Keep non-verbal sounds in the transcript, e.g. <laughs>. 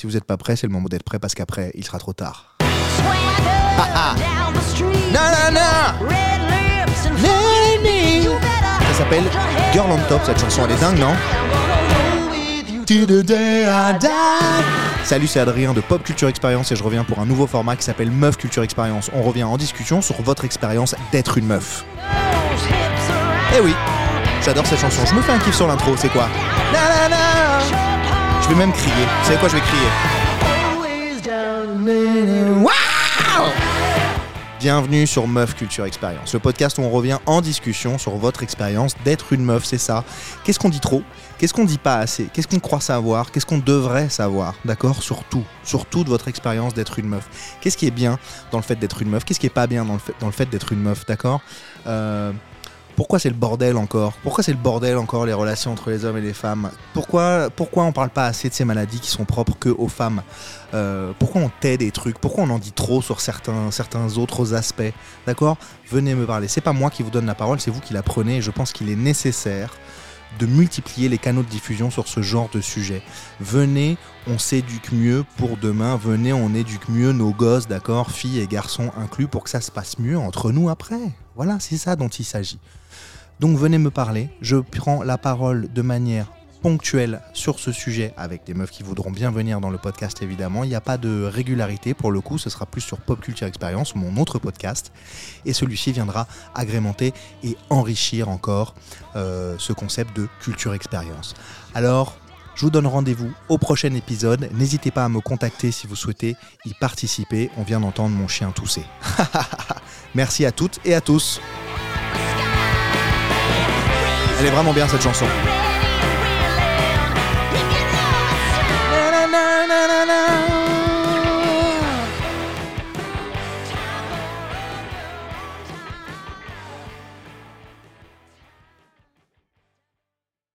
Si vous n'êtes pas prêt, c'est le moment d'être prêt parce qu'après, il sera trop tard. Ça s'appelle Girl on Top, cette chanson, elle est dingue, non? Salut, c'est Adrien de Pop Culture Experience et je reviens pour un nouveau format qui s'appelle Meuf Culture Experience. On revient en discussion sur votre expérience d'être une meuf. Eh oui, j'adore cette chanson. Je me fais un kiff sur l'intro, c'est quoi? Vais même crier. Vous quoi, je vais crier. Bienvenue sur Meuf Culture Experience, le podcast où on revient en discussion sur votre expérience d'être une meuf, c'est ça. Qu'est-ce qu'on dit trop? Qu'est-ce qu'on dit pas assez? Qu'est-ce qu'on croit savoir? Qu'est-ce qu'on devrait savoir? D'accord? Sur tout. Sur toute votre expérience d'être une meuf. Qu'est-ce qui est bien dans le fait d'être une meuf? Qu'est-ce qui est pas bien dans le fait, dans le fait d'être une meuf? D'accord? Euh, pourquoi c'est le bordel encore? Pourquoi c'est le bordel encore les relations entre les hommes et les femmes? Pourquoi pourquoi on parle pas assez de ces maladies qui sont propres que aux femmes? Euh, Pourquoi on tait des trucs? Pourquoi on en dit trop sur certains certains autres aspects? D'accord? Venez me parler. C'est pas moi qui vous donne la parole, c'est vous qui la prenez. Et je pense qu'il est nécessaire de multiplier les canaux de diffusion sur ce genre de sujet. Venez, on s'éduque mieux pour demain. Venez, on éduque mieux nos gosses, d'accord, filles et garçons inclus, pour que ça se passe mieux entre nous après. Voilà, c'est ça dont il s'agit. Donc venez me parler, je prends la parole de manière ponctuelle sur ce sujet avec des meufs qui voudront bien venir dans le podcast évidemment. Il n'y a pas de régularité pour le coup, ce sera plus sur Pop Culture Experience, mon autre podcast. Et celui-ci viendra agrémenter et enrichir encore euh, ce concept de culture expérience. Alors, je vous donne rendez-vous au prochain épisode. N'hésitez pas à me contacter si vous souhaitez y participer. On vient d'entendre mon chien tousser. <laughs> Merci à toutes et à tous. Elle est vraiment bien cette chanson. na na na.